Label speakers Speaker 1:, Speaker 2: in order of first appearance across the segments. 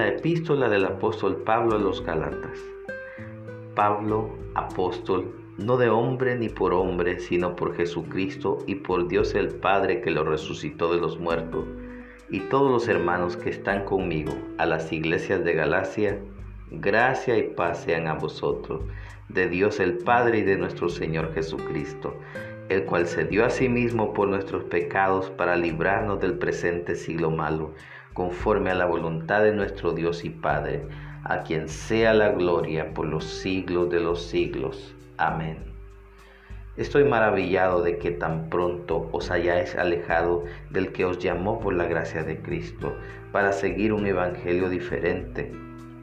Speaker 1: La epístola del apóstol Pablo a los Galatas. Pablo, apóstol, no de hombre ni por hombre, sino por Jesucristo y por Dios el Padre que lo resucitó de los muertos, y todos los hermanos que están conmigo a las iglesias de Galacia, gracia y paz sean a vosotros, de Dios el Padre y de nuestro Señor Jesucristo, el cual se dio a sí mismo por nuestros pecados para librarnos del presente siglo malo conforme a la voluntad de nuestro Dios y Padre, a quien sea la gloria por los siglos de los siglos. Amén. Estoy maravillado de que tan pronto os hayáis alejado del que os llamó por la gracia de Cristo para seguir un evangelio diferente.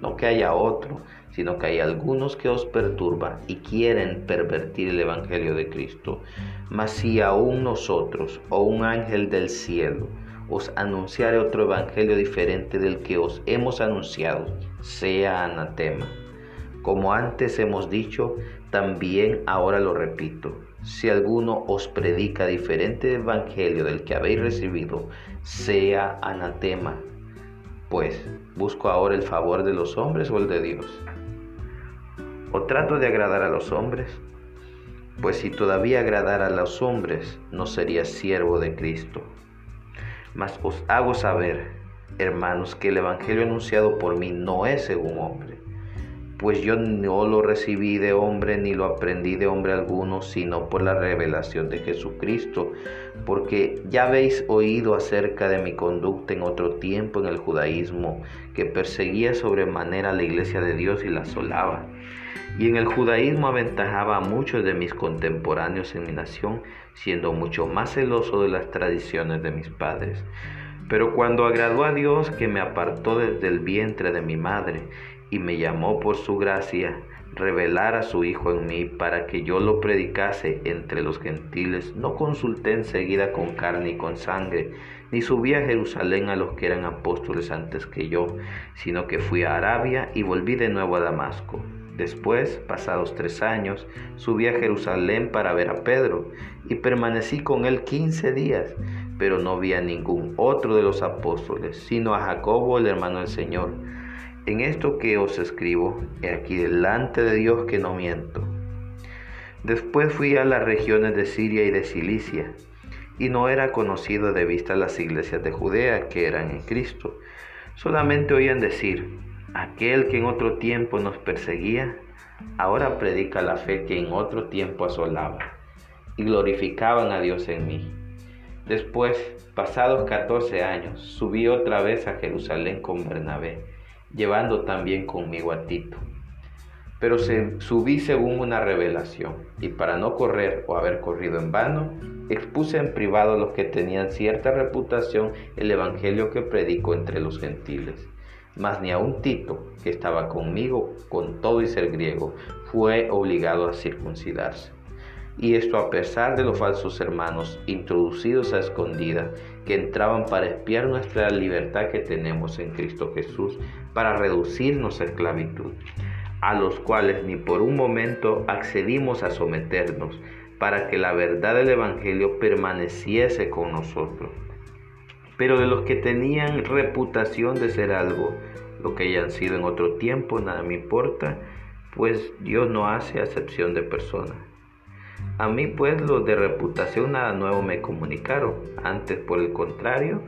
Speaker 1: No que haya otro, sino que hay algunos que os perturban y quieren pervertir el evangelio de Cristo. Mas si aún nosotros o un ángel del cielo os anunciaré otro evangelio diferente del que os hemos anunciado, sea anatema. Como antes hemos dicho, también ahora lo repito. Si alguno os predica diferente evangelio del que habéis recibido, sea anatema. Pues, ¿busco ahora el favor de los hombres o el de Dios? ¿O trato de agradar a los hombres? Pues si todavía agradara a los hombres, no sería siervo de Cristo. Mas os hago saber, hermanos, que el Evangelio anunciado por mí no es según hombre, pues yo no lo recibí de hombre ni lo aprendí de hombre alguno, sino por la revelación de Jesucristo, porque ya habéis oído acerca de mi conducta en otro tiempo en el judaísmo, que perseguía sobremanera la iglesia de Dios y la asolaba. Y en el judaísmo aventajaba a muchos de mis contemporáneos en mi nación, siendo mucho más celoso de las tradiciones de mis padres. Pero cuando agradó a Dios que me apartó desde el vientre de mi madre y me llamó por su gracia, revelar a su Hijo en mí para que yo lo predicase entre los gentiles, no consulté enseguida con carne y con sangre, ni subí a Jerusalén a los que eran apóstoles antes que yo, sino que fui a Arabia y volví de nuevo a Damasco. Después, pasados tres años, subí a Jerusalén para ver a Pedro y permanecí con él quince días, pero no vi a ningún otro de los apóstoles, sino a Jacobo, el hermano del Señor. En esto que os escribo, he aquí delante de Dios que no miento. Después fui a las regiones de Siria y de Cilicia, y no era conocido de vista las iglesias de Judea que eran en Cristo. Solamente oían decir, Aquel que en otro tiempo nos perseguía, ahora predica la fe que en otro tiempo asolaba, y glorificaban a Dios en mí. Después, pasados catorce años, subí otra vez a Jerusalén con Bernabé, llevando también conmigo a Tito. Pero se, subí según una revelación, y para no correr o haber corrido en vano, expuse en privado a los que tenían cierta reputación el evangelio que predico entre los gentiles mas ni aun Tito, que estaba conmigo con todo y ser griego, fue obligado a circuncidarse. Y esto a pesar de los falsos hermanos introducidos a escondida que entraban para espiar nuestra libertad que tenemos en Cristo Jesús para reducirnos a esclavitud, a los cuales ni por un momento accedimos a someternos para que la verdad del Evangelio permaneciese con nosotros pero de los que tenían reputación de ser algo, lo que hayan sido en otro tiempo, nada me importa, pues Dios no hace acepción de personas. A mí pues los de reputación nada nuevo me comunicaron, antes por el contrario,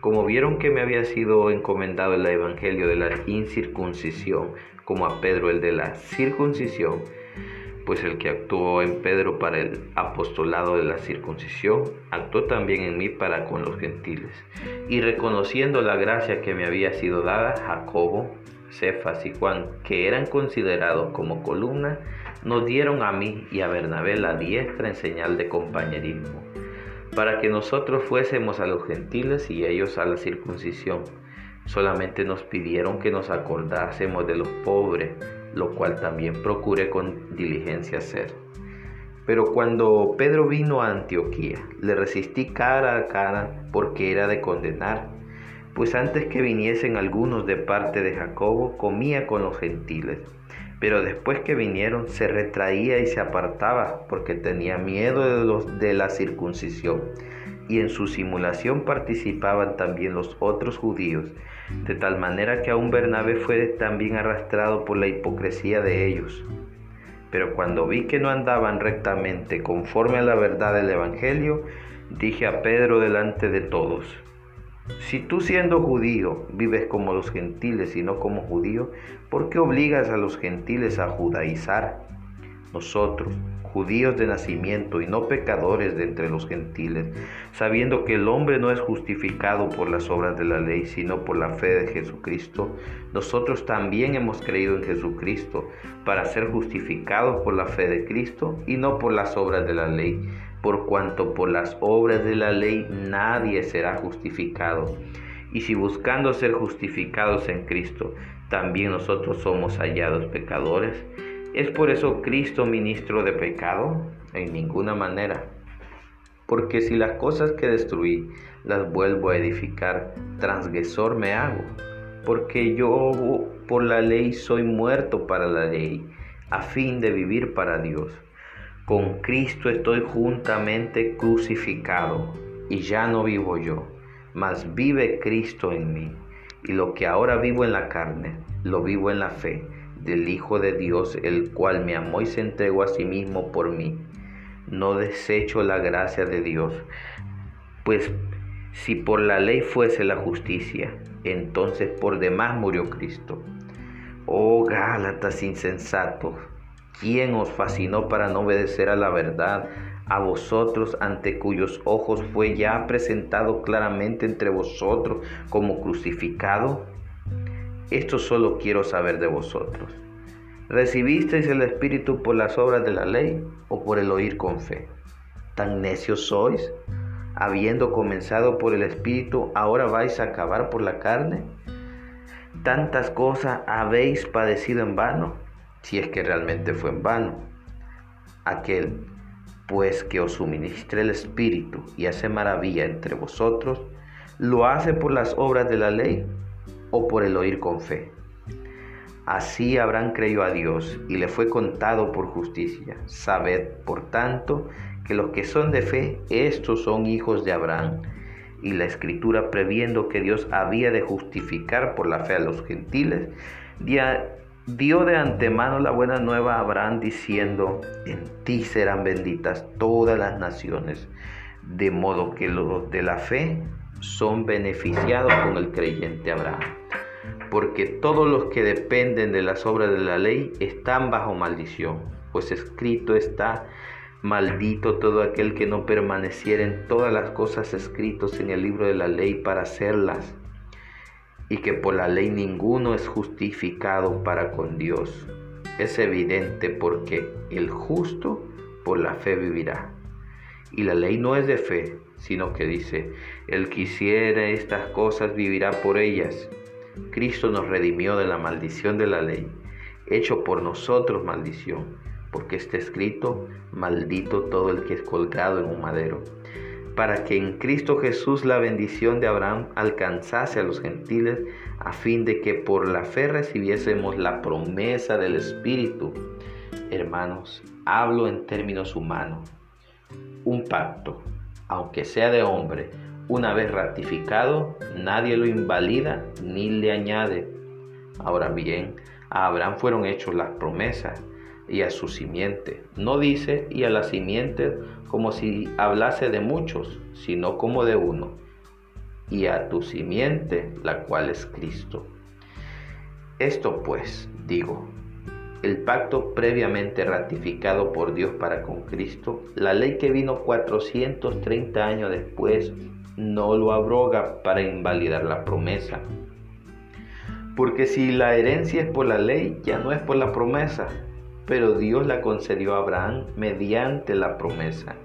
Speaker 1: como vieron que me había sido encomendado el Evangelio de la incircuncisión, como a Pedro el de la circuncisión, pues el que actuó en Pedro para el apostolado de la circuncisión, actuó también en mí para con los gentiles. Y reconociendo la gracia que me había sido dada, Jacobo, Cefas y Juan, que eran considerados como columna, nos dieron a mí y a Bernabé la diestra en señal de compañerismo, para que nosotros fuésemos a los gentiles y ellos a la circuncisión. Solamente nos pidieron que nos acordásemos de los pobres lo cual también procuré con diligencia hacer. Pero cuando Pedro vino a Antioquía, le resistí cara a cara porque era de condenar, pues antes que viniesen algunos de parte de Jacobo, comía con los gentiles. Pero después que vinieron, se retraía y se apartaba porque tenía miedo de, los, de la circuncisión, y en su simulación participaban también los otros judíos, de tal manera que aún Bernabé fue también arrastrado por la hipocresía de ellos. Pero cuando vi que no andaban rectamente conforme a la verdad del Evangelio, dije a Pedro delante de todos, si tú siendo judío vives como los gentiles y no como judío, ¿por qué obligas a los gentiles a judaizar? Nosotros, judíos de nacimiento y no pecadores de entre los gentiles, sabiendo que el hombre no es justificado por las obras de la ley, sino por la fe de Jesucristo, nosotros también hemos creído en Jesucristo para ser justificados por la fe de Cristo y no por las obras de la ley por cuanto por las obras de la ley nadie será justificado. Y si buscando ser justificados en Cristo, también nosotros somos hallados pecadores, ¿es por eso Cristo ministro de pecado? En ninguna manera. Porque si las cosas que destruí las vuelvo a edificar, transgresor me hago. Porque yo por la ley soy muerto para la ley, a fin de vivir para Dios. Con Cristo estoy juntamente crucificado, y ya no vivo yo, mas vive Cristo en mí. Y lo que ahora vivo en la carne, lo vivo en la fe del Hijo de Dios, el cual me amó y se entregó a sí mismo por mí. No desecho la gracia de Dios, pues si por la ley fuese la justicia, entonces por demás murió Cristo. Oh Gálatas insensatos ¿Quién os fascinó para no obedecer a la verdad? A vosotros ante cuyos ojos fue ya presentado claramente entre vosotros como crucificado. Esto solo quiero saber de vosotros. ¿Recibisteis el Espíritu por las obras de la ley o por el oír con fe? ¿Tan necios sois? Habiendo comenzado por el Espíritu, ahora vais a acabar por la carne. ¿Tantas cosas habéis padecido en vano? Si es que realmente fue en vano. Aquel, pues que os suministre el Espíritu y hace maravilla entre vosotros, ¿lo hace por las obras de la ley o por el oír con fe? Así Abraham creyó a Dios y le fue contado por justicia. Sabed, por tanto, que los que son de fe, estos son hijos de Abraham. Y la escritura, previendo que Dios había de justificar por la fe a los gentiles, dio de antemano la buena nueva a Abraham diciendo, en ti serán benditas todas las naciones, de modo que los de la fe son beneficiados con el creyente Abraham. Porque todos los que dependen de las obras de la ley están bajo maldición, pues escrito está, maldito todo aquel que no permaneciera en todas las cosas escritas en el libro de la ley para hacerlas y que por la ley ninguno es justificado para con Dios. Es evidente porque el justo por la fe vivirá. Y la ley no es de fe, sino que dice, el que hiciera estas cosas vivirá por ellas. Cristo nos redimió de la maldición de la ley, hecho por nosotros maldición, porque está escrito, maldito todo el que es colgado en un madero para que en Cristo Jesús la bendición de Abraham alcanzase a los gentiles, a fin de que por la fe recibiésemos la promesa del Espíritu. Hermanos, hablo en términos humanos. Un pacto, aunque sea de hombre, una vez ratificado, nadie lo invalida ni le añade. Ahora bien, a Abraham fueron hechas las promesas y a su simiente. No dice y a la simiente como si hablase de muchos, sino como de uno, y a tu simiente, la cual es Cristo. Esto pues, digo, el pacto previamente ratificado por Dios para con Cristo, la ley que vino 430 años después, no lo abroga para invalidar la promesa. Porque si la herencia es por la ley, ya no es por la promesa, pero Dios la concedió a Abraham mediante la promesa.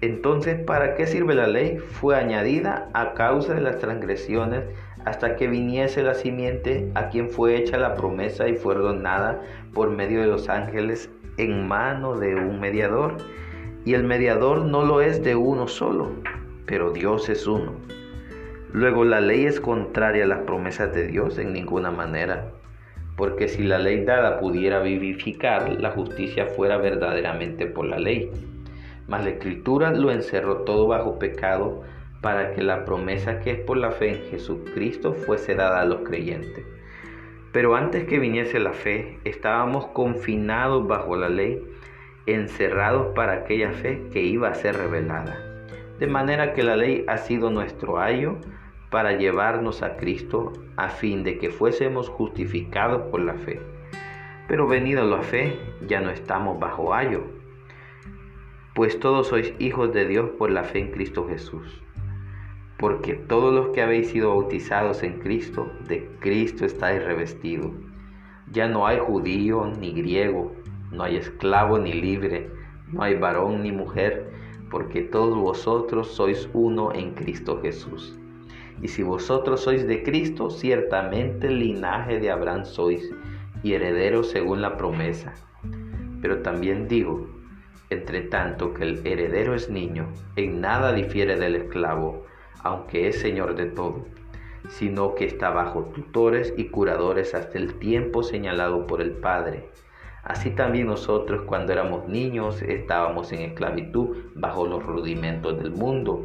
Speaker 1: Entonces, ¿para qué sirve la ley? Fue añadida a causa de las transgresiones hasta que viniese la simiente a quien fue hecha la promesa y fue ordenada por medio de los ángeles en mano de un mediador. Y el mediador no lo es de uno solo, pero Dios es uno. Luego la ley es contraria a las promesas de Dios en ninguna manera porque si la ley dada pudiera vivificar, la justicia fuera verdaderamente por la ley. Mas la escritura lo encerró todo bajo pecado para que la promesa que es por la fe en Jesucristo fuese dada a los creyentes. Pero antes que viniese la fe, estábamos confinados bajo la ley, encerrados para aquella fe que iba a ser revelada. De manera que la ley ha sido nuestro ayo para llevarnos a Cristo a fin de que fuésemos justificados por la fe. Pero venida la fe, ya no estamos bajo ayo, pues todos sois hijos de Dios por la fe en Cristo Jesús porque todos los que habéis sido bautizados en Cristo, de Cristo estáis revestidos. Ya no hay judío ni griego, no hay esclavo ni libre, no hay varón ni mujer, porque todos vosotros sois uno en Cristo Jesús. Y si vosotros sois de Cristo, ciertamente linaje de Abraham sois y herederos según la promesa. Pero también digo, entre tanto que el heredero es niño, en nada difiere del esclavo, aunque es Señor de todo, sino que está bajo tutores y curadores hasta el tiempo señalado por el Padre. Así también nosotros cuando éramos niños estábamos en esclavitud bajo los rudimentos del mundo.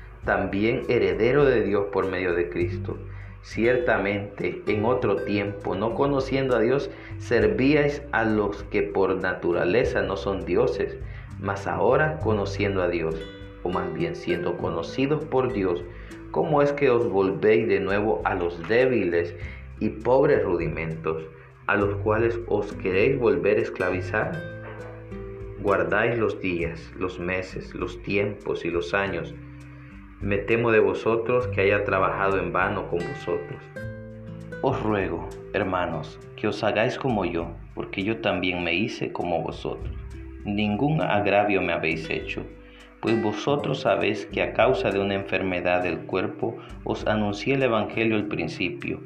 Speaker 1: también heredero de Dios por medio de Cristo. Ciertamente, en otro tiempo, no conociendo a Dios, servíais a los que por naturaleza no son dioses, mas ahora conociendo a Dios, o más bien siendo conocidos por Dios, ¿Cómo es que os volvéis de nuevo a los débiles y pobres rudimentos, a los cuales os queréis volver a esclavizar? Guardáis los días, los meses, los tiempos y los años. Me temo de vosotros que haya trabajado en vano con vosotros. Os ruego, hermanos, que os hagáis como yo, porque yo también me hice como vosotros. Ningún agravio me habéis hecho pues vosotros sabéis que a causa de una enfermedad del cuerpo os anuncié el Evangelio al principio,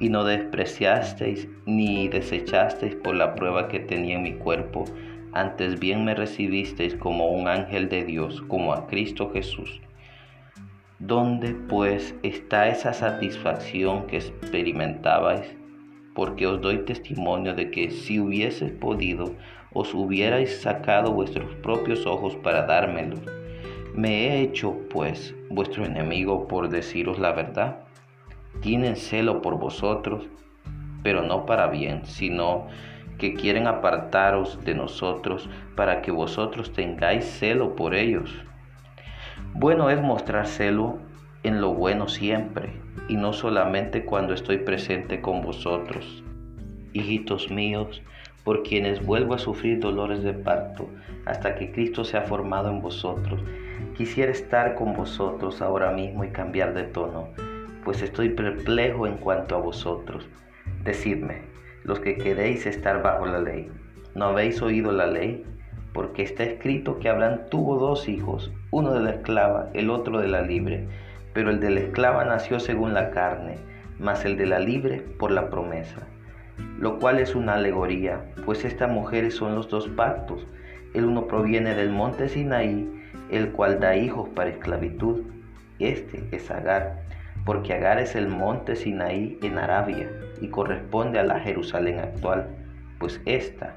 Speaker 1: y no despreciasteis ni desechasteis por la prueba que tenía en mi cuerpo, antes bien me recibisteis como un ángel de Dios, como a Cristo Jesús. ¿Dónde pues está esa satisfacción que experimentabais? Porque os doy testimonio de que si hubieses podido, os hubierais sacado vuestros propios ojos para dármelos. ¿Me he hecho, pues, vuestro enemigo por deciros la verdad? Tienen celo por vosotros, pero no para bien, sino que quieren apartaros de nosotros para que vosotros tengáis celo por ellos. Bueno es mostrar celo en lo bueno siempre, y no solamente cuando estoy presente con vosotros. Hijitos míos, por quienes vuelvo a sufrir dolores de parto hasta que Cristo se ha formado en vosotros. Quisiera estar con vosotros ahora mismo y cambiar de tono, pues estoy perplejo en cuanto a vosotros. Decidme, los que queréis estar bajo la ley, ¿no habéis oído la ley? Porque está escrito que Abraham tuvo dos hijos, uno de la esclava, el otro de la libre, pero el de la esclava nació según la carne, mas el de la libre por la promesa lo cual es una alegoría, pues estas mujeres son los dos pactos. El uno proviene del monte Sinaí, el cual da hijos para esclavitud. Este es Agar, porque Agar es el monte Sinaí en Arabia y corresponde a la Jerusalén actual, pues ésta,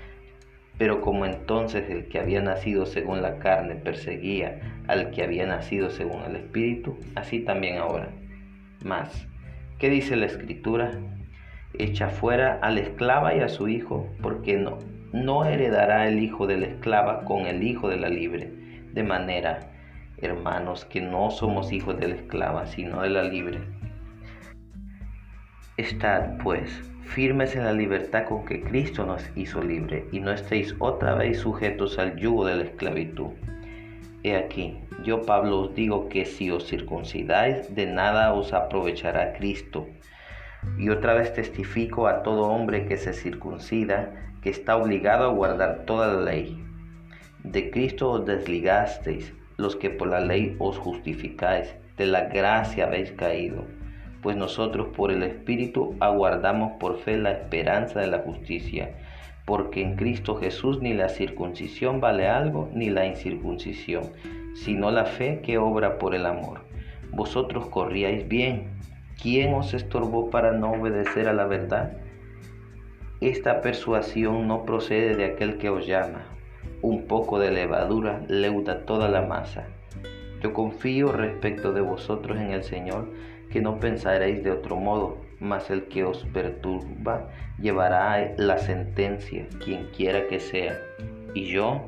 Speaker 1: pero como entonces el que había nacido según la carne perseguía al que había nacido según el Espíritu, así también ahora. Mas, ¿qué dice la Escritura? echa fuera a la esclava y a su hijo, porque no, no heredará el hijo de la esclava con el hijo de la libre. De manera, hermanos, que no somos hijos de la esclava, sino de la libre. Estad, pues, firmes en la libertad con que Cristo nos hizo libre, y no estéis otra vez sujetos al yugo de la esclavitud. He aquí, yo Pablo os digo que si os circuncidáis, de nada os aprovechará Cristo. Y otra vez testifico a todo hombre que se circuncida, que está obligado a guardar toda la ley. De Cristo os desligasteis, los que por la ley os justificáis, de la gracia habéis caído, pues nosotros por el Espíritu aguardamos por fe la esperanza de la justicia, porque en Cristo Jesús ni la circuncisión vale algo, ni la incircuncisión, sino la fe que obra por el amor. Vosotros corríais bien. ¿Quién os estorbó para no obedecer a la verdad? Esta persuasión no procede de aquel que os llama un poco de levadura leuda toda la masa. Yo confío respecto de vosotros en el Señor, que no pensaréis de otro modo, mas el que os perturba llevará la sentencia, quien quiera que sea. Y yo,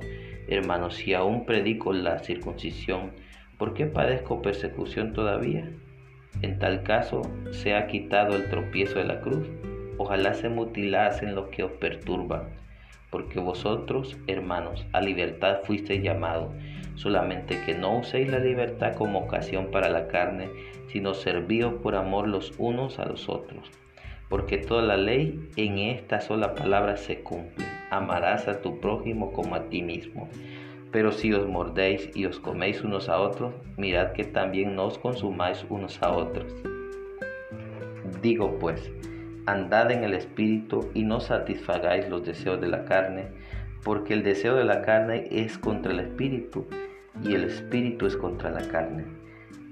Speaker 1: hermanos, si aún predico la circuncisión, ¿por qué padezco persecución todavía? En tal caso, se ha quitado el tropiezo de la cruz. Ojalá se mutilasen los que os perturban porque vosotros, hermanos, a libertad fuisteis llamados, solamente que no uséis la libertad como ocasión para la carne, sino servíos por amor los unos a los otros. Porque toda la ley en esta sola palabra se cumple. Amarás a tu prójimo como a ti mismo. Pero si os mordéis y os coméis unos a otros, mirad que también no os consumáis unos a otros. Digo pues, andad en el Espíritu y no satisfagáis los deseos de la carne, porque el deseo de la carne es contra el Espíritu y el Espíritu es contra la carne.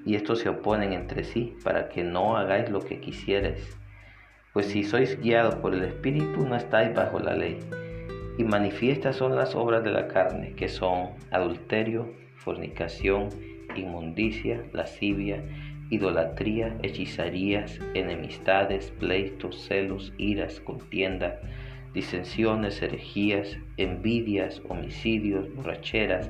Speaker 1: Y estos se oponen entre sí para que no hagáis lo que quisierais. Pues si sois guiados por el Espíritu no estáis bajo la ley. Y manifiestas son las obras de la carne, que son adulterio, fornicación, inmundicia, lascivia, idolatría, hechizarías, enemistades, pleitos, celos, iras, contienda, disensiones, herejías, envidias, homicidios, borracheras,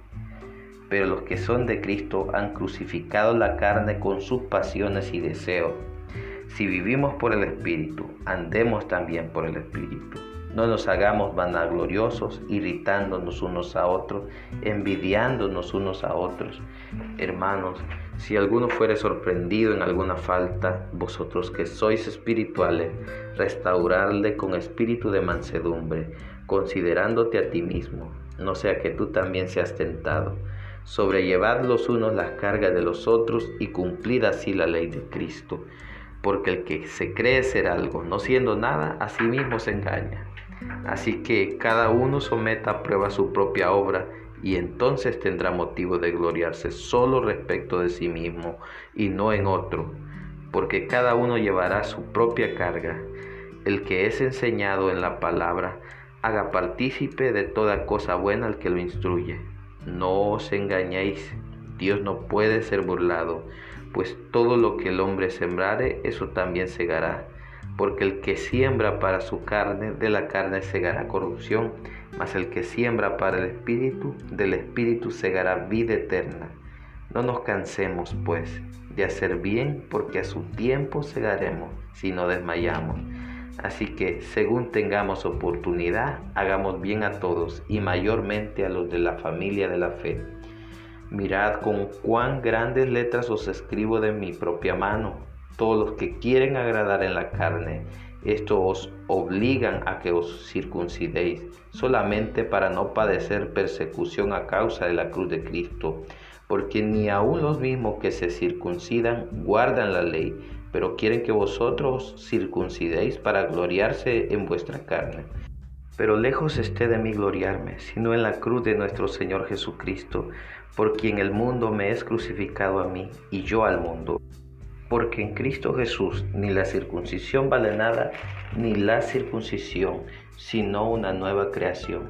Speaker 1: Pero los que son de Cristo han crucificado la carne con sus pasiones y deseos. Si vivimos por el Espíritu, andemos también por el Espíritu. No nos hagamos vanagloriosos, irritándonos unos a otros, envidiándonos unos a otros. Hermanos, si alguno fuere sorprendido en alguna falta, vosotros que sois espirituales, restaurarle con espíritu de mansedumbre, considerándote a ti mismo, no sea que tú también seas tentado. Sobrellevad los unos las cargas de los otros y cumplid así la ley de Cristo. Porque el que se cree ser algo, no siendo nada, a sí mismo se engaña. Así que cada uno someta a prueba su propia obra y entonces tendrá motivo de gloriarse solo respecto de sí mismo y no en otro, porque cada uno llevará su propia carga. El que es enseñado en la palabra, haga partícipe de toda cosa buena al que lo instruye. No os engañéis, Dios no puede ser burlado, pues todo lo que el hombre sembrare, eso también segará. Porque el que siembra para su carne, de la carne segará corrupción mas el que siembra para el Espíritu, del Espíritu segará vida eterna. No nos cansemos, pues, de hacer bien, porque a su tiempo segaremos si no desmayamos. Así que, según tengamos oportunidad, hagamos bien a todos y mayormente a los de la familia de la fe. Mirad con cuán grandes letras os escribo de mi propia mano, todos los que quieren agradar en la carne esto os obligan a que os circuncidéis solamente para no padecer persecución a causa de la cruz de Cristo, porque ni aun los mismos que se circuncidan guardan la ley, pero quieren que vosotros circuncidéis para gloriarse en vuestra carne. Pero lejos esté de mí gloriarme, sino en la cruz de nuestro Señor Jesucristo, por quien el mundo me es crucificado a mí y yo al mundo. porque en Cristo Jesús ni la circuncisión vale nada, ni la circuncisión, sino una nueva creación.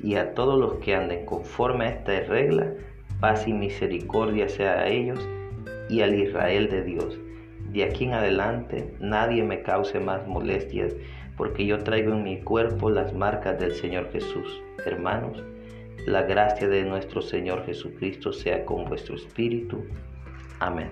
Speaker 1: Y a todos los que anden conforme a esta regla, paz y misericordia sea a ellos y al Israel de Dios de aquí en adelante nadie me cause más molestias, porque yo traigo en mi cuerpo las marcas del Señor Jesús. Hermanos, la gracia de nuestro Señor Jesucristo sea con vuestro espíritu. Amén.